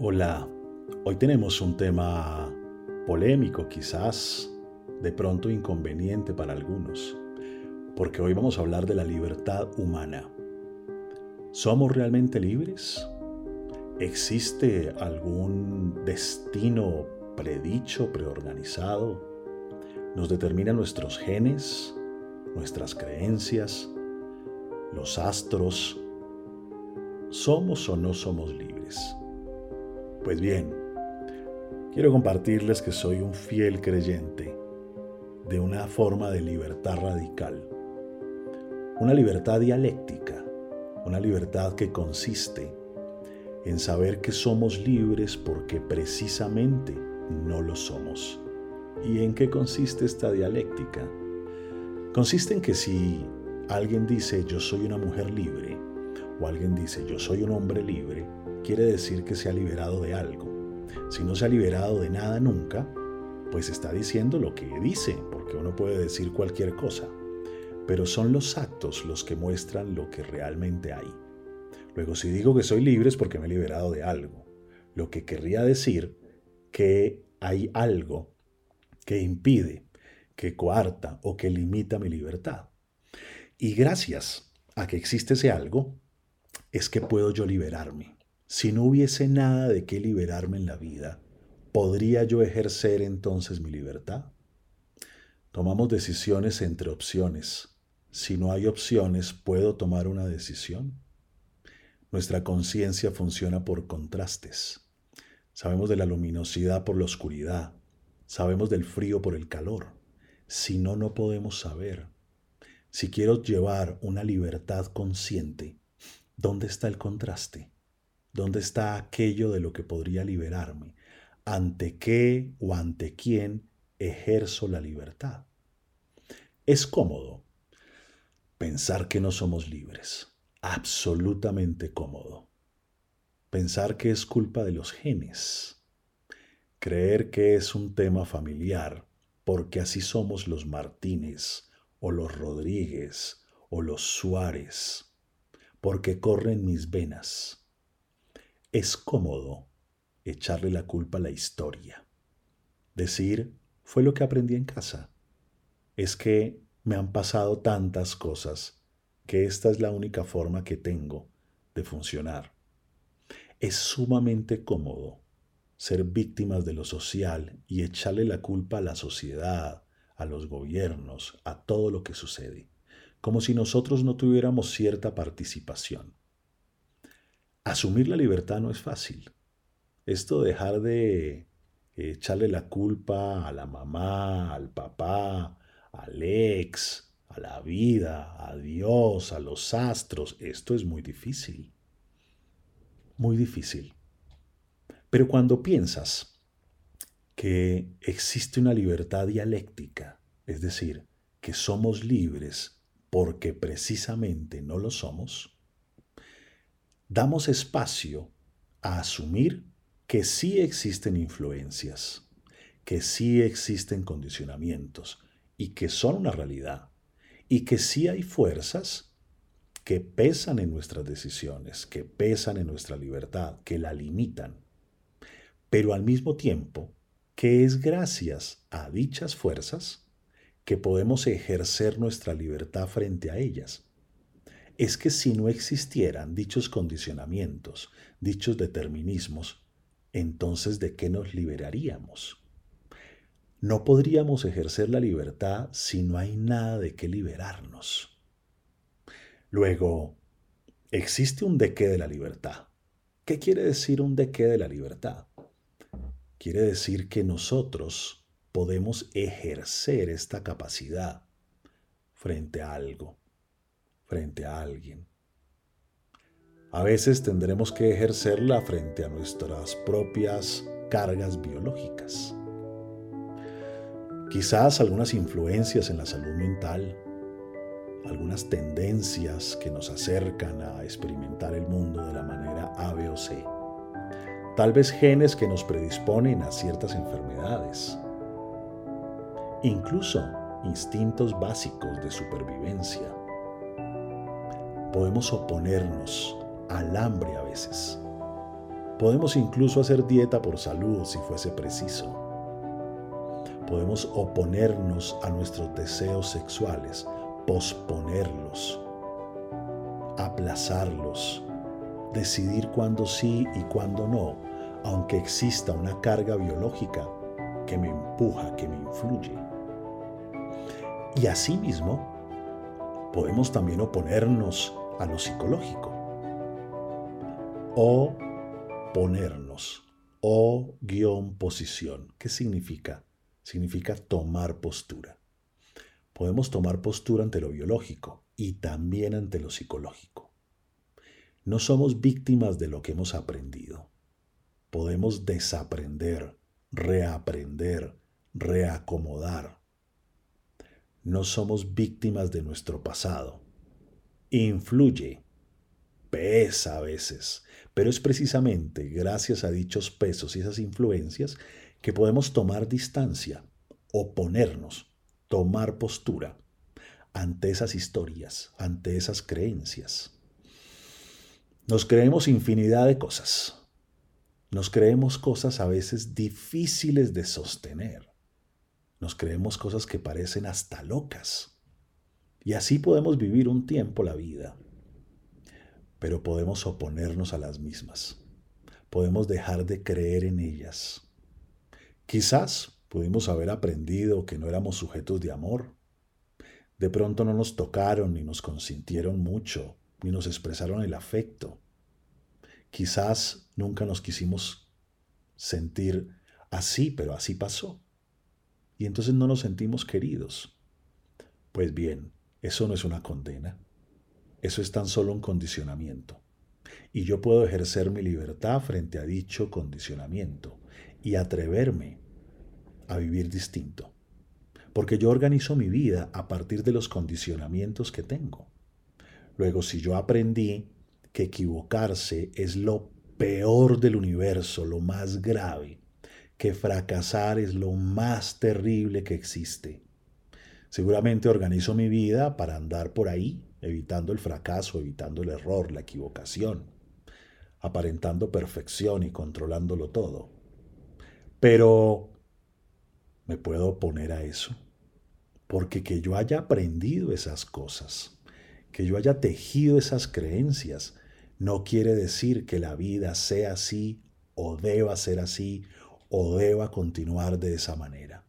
Hola, hoy tenemos un tema polémico quizás, de pronto inconveniente para algunos, porque hoy vamos a hablar de la libertad humana. ¿Somos realmente libres? ¿Existe algún destino predicho, preorganizado? ¿Nos determinan nuestros genes, nuestras creencias, los astros? ¿Somos o no somos libres? Pues bien, quiero compartirles que soy un fiel creyente de una forma de libertad radical, una libertad dialéctica, una libertad que consiste en saber que somos libres porque precisamente no lo somos. ¿Y en qué consiste esta dialéctica? Consiste en que si alguien dice yo soy una mujer libre o alguien dice yo soy un hombre libre, quiere decir que se ha liberado de algo. Si no se ha liberado de nada nunca, pues está diciendo lo que dice, porque uno puede decir cualquier cosa. Pero son los actos los que muestran lo que realmente hay. Luego, si digo que soy libre es porque me he liberado de algo, lo que querría decir que hay algo que impide, que coarta o que limita mi libertad. Y gracias a que existe ese algo, es que puedo yo liberarme. Si no hubiese nada de qué liberarme en la vida, ¿podría yo ejercer entonces mi libertad? Tomamos decisiones entre opciones. Si no hay opciones, ¿puedo tomar una decisión? Nuestra conciencia funciona por contrastes. Sabemos de la luminosidad por la oscuridad. Sabemos del frío por el calor. Si no, no podemos saber. Si quiero llevar una libertad consciente, ¿dónde está el contraste? ¿Dónde está aquello de lo que podría liberarme? ¿Ante qué o ante quién ejerzo la libertad? Es cómodo pensar que no somos libres, absolutamente cómodo. Pensar que es culpa de los genes, creer que es un tema familiar, porque así somos los Martínez o los Rodríguez o los Suárez, porque corren mis venas es cómodo echarle la culpa a la historia. Decir, fue lo que aprendí en casa. Es que me han pasado tantas cosas que esta es la única forma que tengo de funcionar. Es sumamente cómodo ser víctimas de lo social y echarle la culpa a la sociedad, a los gobiernos, a todo lo que sucede, como si nosotros no tuviéramos cierta participación. Asumir la libertad no es fácil. Esto de dejar de echarle la culpa a la mamá, al papá, al ex, a la vida, a Dios, a los astros, esto es muy difícil. Muy difícil. Pero cuando piensas que existe una libertad dialéctica, es decir, que somos libres porque precisamente no lo somos, damos espacio a asumir que sí existen influencias, que sí existen condicionamientos y que son una realidad y que sí hay fuerzas que pesan en nuestras decisiones, que pesan en nuestra libertad, que la limitan, pero al mismo tiempo que es gracias a dichas fuerzas que podemos ejercer nuestra libertad frente a ellas es que si no existieran dichos condicionamientos, dichos determinismos, entonces ¿de qué nos liberaríamos? No podríamos ejercer la libertad si no hay nada de qué liberarnos. Luego, existe un de qué de la libertad. ¿Qué quiere decir un de qué de la libertad? Quiere decir que nosotros podemos ejercer esta capacidad frente a algo frente a alguien. A veces tendremos que ejercerla frente a nuestras propias cargas biológicas. Quizás algunas influencias en la salud mental, algunas tendencias que nos acercan a experimentar el mundo de la manera A, B o C. Tal vez genes que nos predisponen a ciertas enfermedades. Incluso instintos básicos de supervivencia podemos oponernos al hambre a veces. Podemos incluso hacer dieta por salud si fuese preciso. Podemos oponernos a nuestros deseos sexuales, posponerlos, aplazarlos, decidir cuándo sí y cuándo no, aunque exista una carga biológica que me empuja, que me influye. Y asimismo, podemos también oponernos a lo psicológico. O ponernos. O guion posición. ¿Qué significa? Significa tomar postura. Podemos tomar postura ante lo biológico y también ante lo psicológico. No somos víctimas de lo que hemos aprendido. Podemos desaprender, reaprender, reacomodar. No somos víctimas de nuestro pasado. Influye, pesa a veces, pero es precisamente gracias a dichos pesos y esas influencias que podemos tomar distancia, oponernos, tomar postura ante esas historias, ante esas creencias. Nos creemos infinidad de cosas. Nos creemos cosas a veces difíciles de sostener. Nos creemos cosas que parecen hasta locas. Y así podemos vivir un tiempo la vida. Pero podemos oponernos a las mismas. Podemos dejar de creer en ellas. Quizás pudimos haber aprendido que no éramos sujetos de amor. De pronto no nos tocaron ni nos consintieron mucho ni nos expresaron el afecto. Quizás nunca nos quisimos sentir así, pero así pasó. Y entonces no nos sentimos queridos. Pues bien, eso no es una condena. Eso es tan solo un condicionamiento. Y yo puedo ejercer mi libertad frente a dicho condicionamiento y atreverme a vivir distinto. Porque yo organizo mi vida a partir de los condicionamientos que tengo. Luego, si yo aprendí que equivocarse es lo peor del universo, lo más grave, que fracasar es lo más terrible que existe, seguramente organizo mi vida para andar por ahí, evitando el fracaso, evitando el error, la equivocación, aparentando perfección y controlándolo todo. Pero me puedo oponer a eso, porque que yo haya aprendido esas cosas, que yo haya tejido esas creencias, no quiere decir que la vida sea así o deba ser así o deba continuar de esa manera.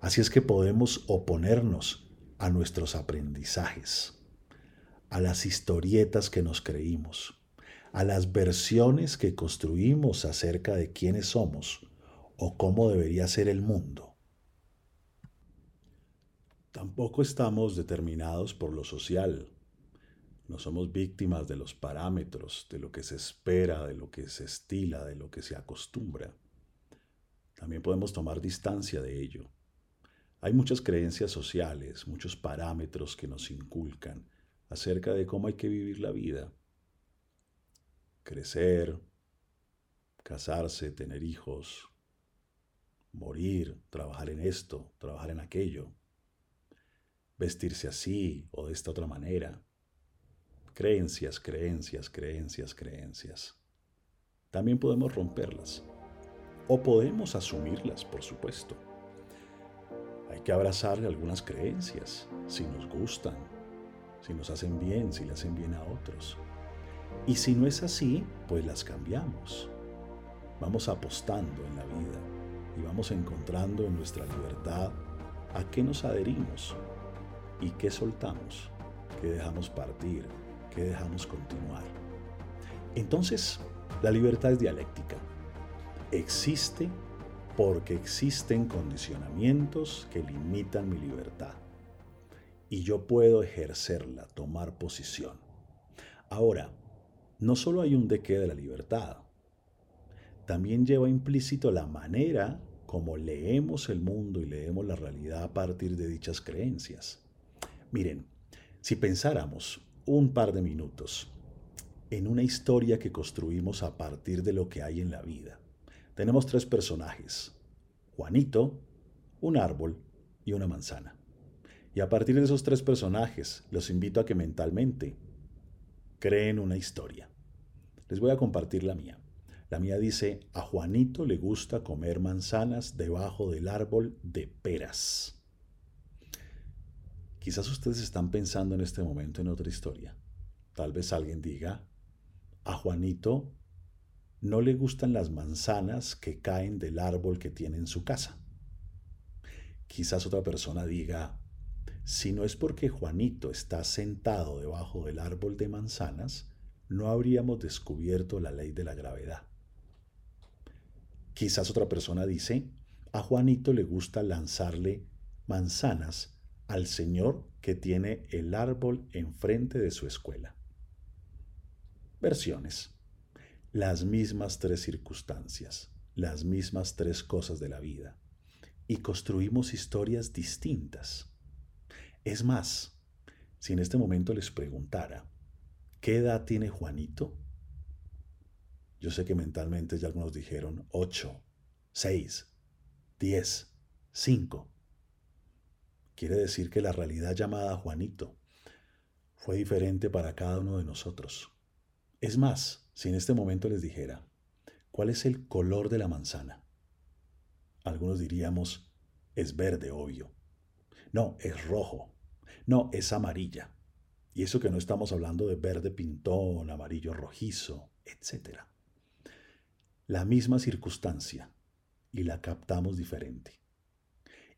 Así es que podemos oponernos a nuestros aprendizajes, a las historietas que nos creímos, a las versiones que construimos acerca de quiénes somos o cómo debería ser el mundo. Tampoco estamos determinados por lo social. No somos víctimas de los parámetros, de lo que se espera, de lo que se estila, de lo que se acostumbra. También podemos tomar distancia de ello. Hay muchas creencias sociales, muchos parámetros que nos inculcan acerca de cómo hay que vivir la vida. Crecer, casarse, tener hijos, morir, trabajar en esto, trabajar en aquello vestirse así o de esta otra manera. Creencias, creencias, creencias, creencias. También podemos romperlas. O podemos asumirlas, por supuesto. Hay que abrazar algunas creencias, si nos gustan, si nos hacen bien, si le hacen bien a otros. Y si no es así, pues las cambiamos. Vamos apostando en la vida y vamos encontrando en nuestra libertad a qué nos adherimos ¿Y qué soltamos? ¿Qué dejamos partir? ¿Qué dejamos continuar? Entonces, la libertad es dialéctica. Existe porque existen condicionamientos que limitan mi libertad. Y yo puedo ejercerla, tomar posición. Ahora, no solo hay un de qué de la libertad, también lleva implícito la manera como leemos el mundo y leemos la realidad a partir de dichas creencias. Miren, si pensáramos un par de minutos en una historia que construimos a partir de lo que hay en la vida, tenemos tres personajes, Juanito, un árbol y una manzana. Y a partir de esos tres personajes, los invito a que mentalmente creen una historia. Les voy a compartir la mía. La mía dice, a Juanito le gusta comer manzanas debajo del árbol de peras. Quizás ustedes están pensando en este momento en otra historia. Tal vez alguien diga, a Juanito no le gustan las manzanas que caen del árbol que tiene en su casa. Quizás otra persona diga, si no es porque Juanito está sentado debajo del árbol de manzanas, no habríamos descubierto la ley de la gravedad. Quizás otra persona dice, a Juanito le gusta lanzarle manzanas al señor que tiene el árbol enfrente de su escuela. Versiones. Las mismas tres circunstancias, las mismas tres cosas de la vida. Y construimos historias distintas. Es más, si en este momento les preguntara, ¿qué edad tiene Juanito? Yo sé que mentalmente ya algunos dijeron 8, 6, 10, 5. Quiere decir que la realidad llamada Juanito fue diferente para cada uno de nosotros. Es más, si en este momento les dijera, ¿cuál es el color de la manzana? Algunos diríamos, es verde, obvio. No, es rojo. No, es amarilla. Y eso que no estamos hablando de verde pintón, amarillo rojizo, etcétera la misma circunstancia y la captamos diferente.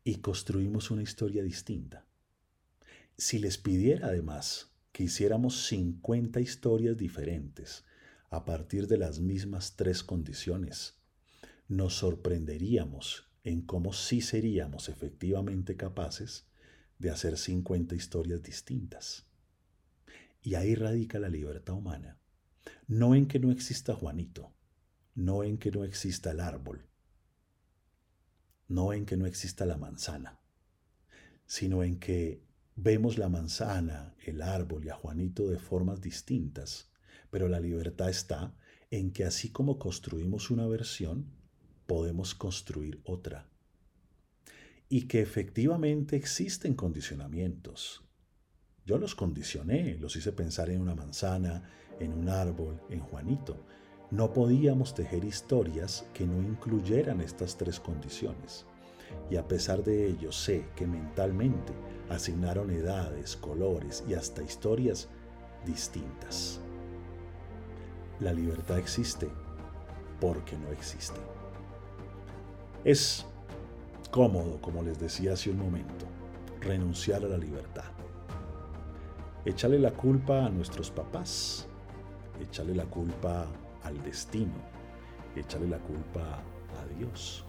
Y construimos una historia distinta. Si les pidiera además que hiciéramos 50 historias diferentes a partir de las mismas tres condiciones, nos sorprenderíamos en cómo sí seríamos efectivamente capaces de hacer 50 historias distintas. Y ahí radica la libertad humana. No en que no exista Juanito, no en que no exista el árbol, no en que no exista la manzana, sino en que vemos la manzana, el árbol y a Juanito de formas distintas, pero la libertad está en que así como construimos una versión, podemos construir otra. Y que efectivamente existen condicionamientos. Yo los condicioné, los hice pensar en una manzana, en un árbol, en Juanito, no podíamos tejer historias que no incluyeran estas tres condiciones. Y a pesar de ello sé que mentalmente asignaron edades, colores y hasta historias distintas. La libertad existe porque no existe. Es cómodo, como les decía hace un momento, renunciar a la libertad. Echarle la culpa a nuestros papás, echarle la culpa al destino, echarle la culpa a Dios.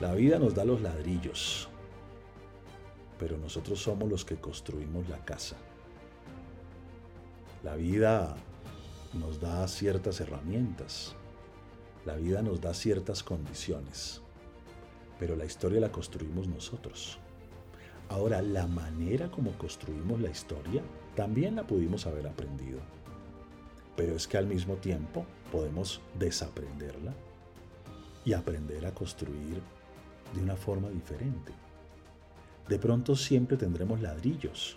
La vida nos da los ladrillos, pero nosotros somos los que construimos la casa. La vida nos da ciertas herramientas, la vida nos da ciertas condiciones, pero la historia la construimos nosotros. Ahora, la manera como construimos la historia también la pudimos haber aprendido pero es que al mismo tiempo podemos desaprenderla y aprender a construir de una forma diferente. De pronto siempre tendremos ladrillos,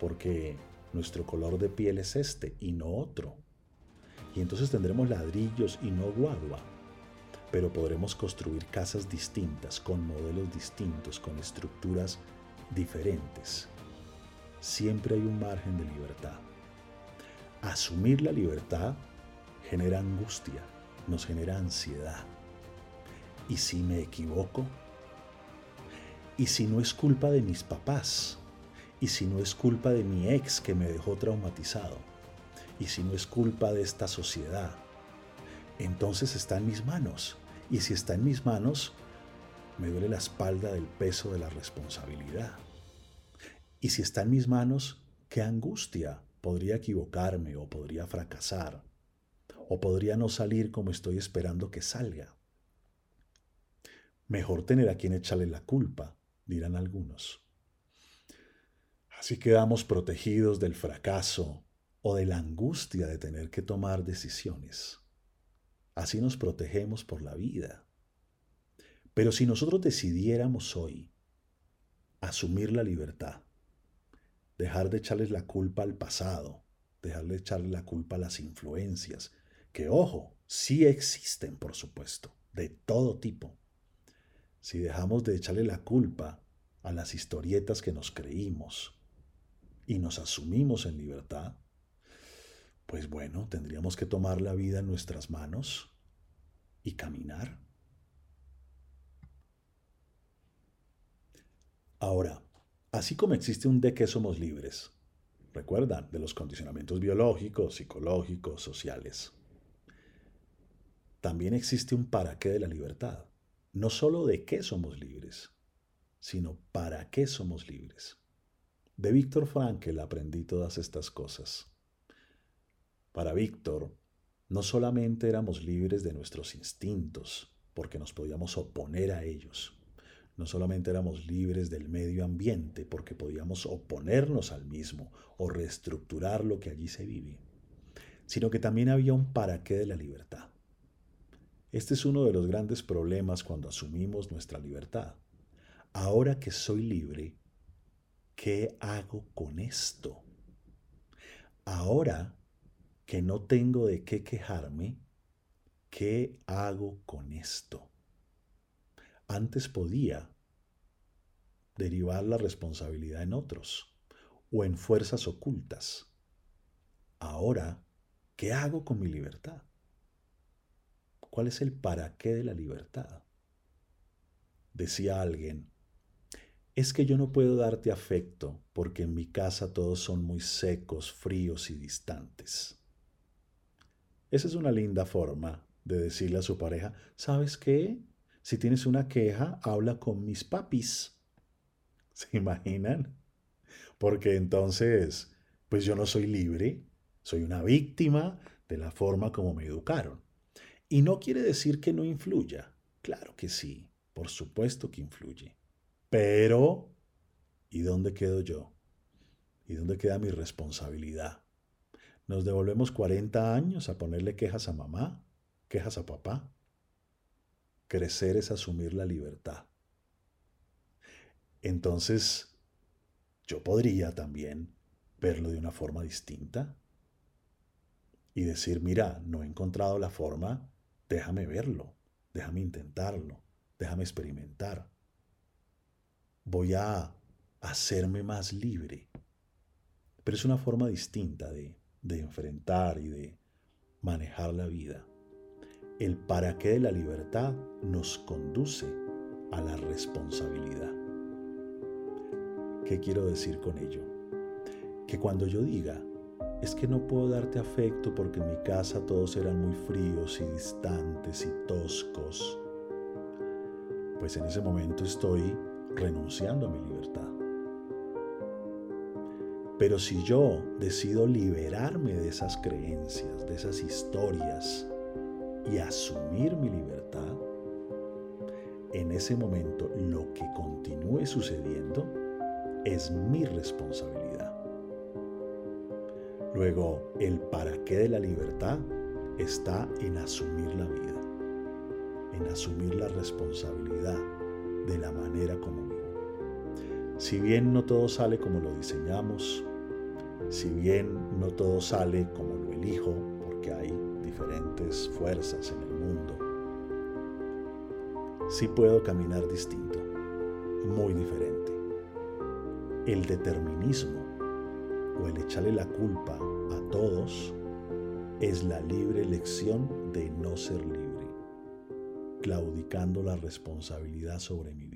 porque nuestro color de piel es este y no otro. Y entonces tendremos ladrillos y no guadua, pero podremos construir casas distintas, con modelos distintos, con estructuras diferentes. Siempre hay un margen de libertad. Asumir la libertad genera angustia, nos genera ansiedad. ¿Y si me equivoco? ¿Y si no es culpa de mis papás? ¿Y si no es culpa de mi ex que me dejó traumatizado? ¿Y si no es culpa de esta sociedad? Entonces está en mis manos. Y si está en mis manos, me duele la espalda del peso de la responsabilidad. Y si está en mis manos, qué angustia podría equivocarme o podría fracasar o podría no salir como estoy esperando que salga. Mejor tener a quien echarle la culpa, dirán algunos. Así quedamos protegidos del fracaso o de la angustia de tener que tomar decisiones. Así nos protegemos por la vida. Pero si nosotros decidiéramos hoy asumir la libertad, dejar de echarles la culpa al pasado, dejar de echarle la culpa a las influencias que ojo, sí existen, por supuesto, de todo tipo. Si dejamos de echarle la culpa a las historietas que nos creímos y nos asumimos en libertad, pues bueno, tendríamos que tomar la vida en nuestras manos y caminar. Ahora, así como existe un de que somos libres, recuerdan, de los condicionamientos biológicos, psicológicos, sociales, también existe un para qué de la libertad. No solo de qué somos libres, sino para qué somos libres. De Víctor Frankl aprendí todas estas cosas. Para Víctor, no solamente éramos libres de nuestros instintos, porque nos podíamos oponer a ellos, no solamente éramos libres del medio ambiente, porque podíamos oponernos al mismo o reestructurar lo que allí se vive, sino que también había un para qué de la libertad. Este es uno de los grandes problemas cuando asumimos nuestra libertad. Ahora que soy libre, ¿qué hago con esto? Ahora que no tengo de qué quejarme, ¿qué hago con esto? Antes podía derivar la responsabilidad en otros o en fuerzas ocultas. Ahora, ¿qué hago con mi libertad? ¿Cuál es el para qué de la libertad? Decía alguien, es que yo no puedo darte afecto porque en mi casa todos son muy secos, fríos y distantes. Esa es una linda forma de decirle a su pareja, ¿sabes qué? Si tienes una queja, habla con mis papis. ¿Se imaginan? Porque entonces, pues yo no soy libre, soy una víctima de la forma como me educaron. Y no quiere decir que no influya. Claro que sí, por supuesto que influye. Pero, ¿y dónde quedo yo? ¿Y dónde queda mi responsabilidad? Nos devolvemos 40 años a ponerle quejas a mamá, quejas a papá. Crecer es asumir la libertad. Entonces, yo podría también verlo de una forma distinta y decir, mira, no he encontrado la forma, déjame verlo, déjame intentarlo, déjame experimentar. Voy a hacerme más libre. Pero es una forma distinta de enfrentar y de manejar la vida. El para qué de la libertad nos conduce a la responsabilidad. ¿Qué quiero decir con ello? Que cuando yo diga, es que no puedo darte afecto porque en mi casa todos eran muy fríos y distantes y toscos, pues en ese momento estoy renunciando a mi libertad. Pero si yo decido liberarme de esas creencias, de esas historias y asumir mi libertad, en ese momento lo que continúe sucediendo es mi responsabilidad. Luego, el para qué de la libertad está en asumir la vida, en asumir la responsabilidad de la manera como vivo. Si bien no todo sale como lo diseñamos, si bien no todo sale como lo elijo, porque hay diferentes fuerzas en el mundo, sí puedo caminar distinto, muy diferente. El determinismo o el echarle la culpa a todos es la libre elección de no ser libre, claudicando la responsabilidad sobre mi.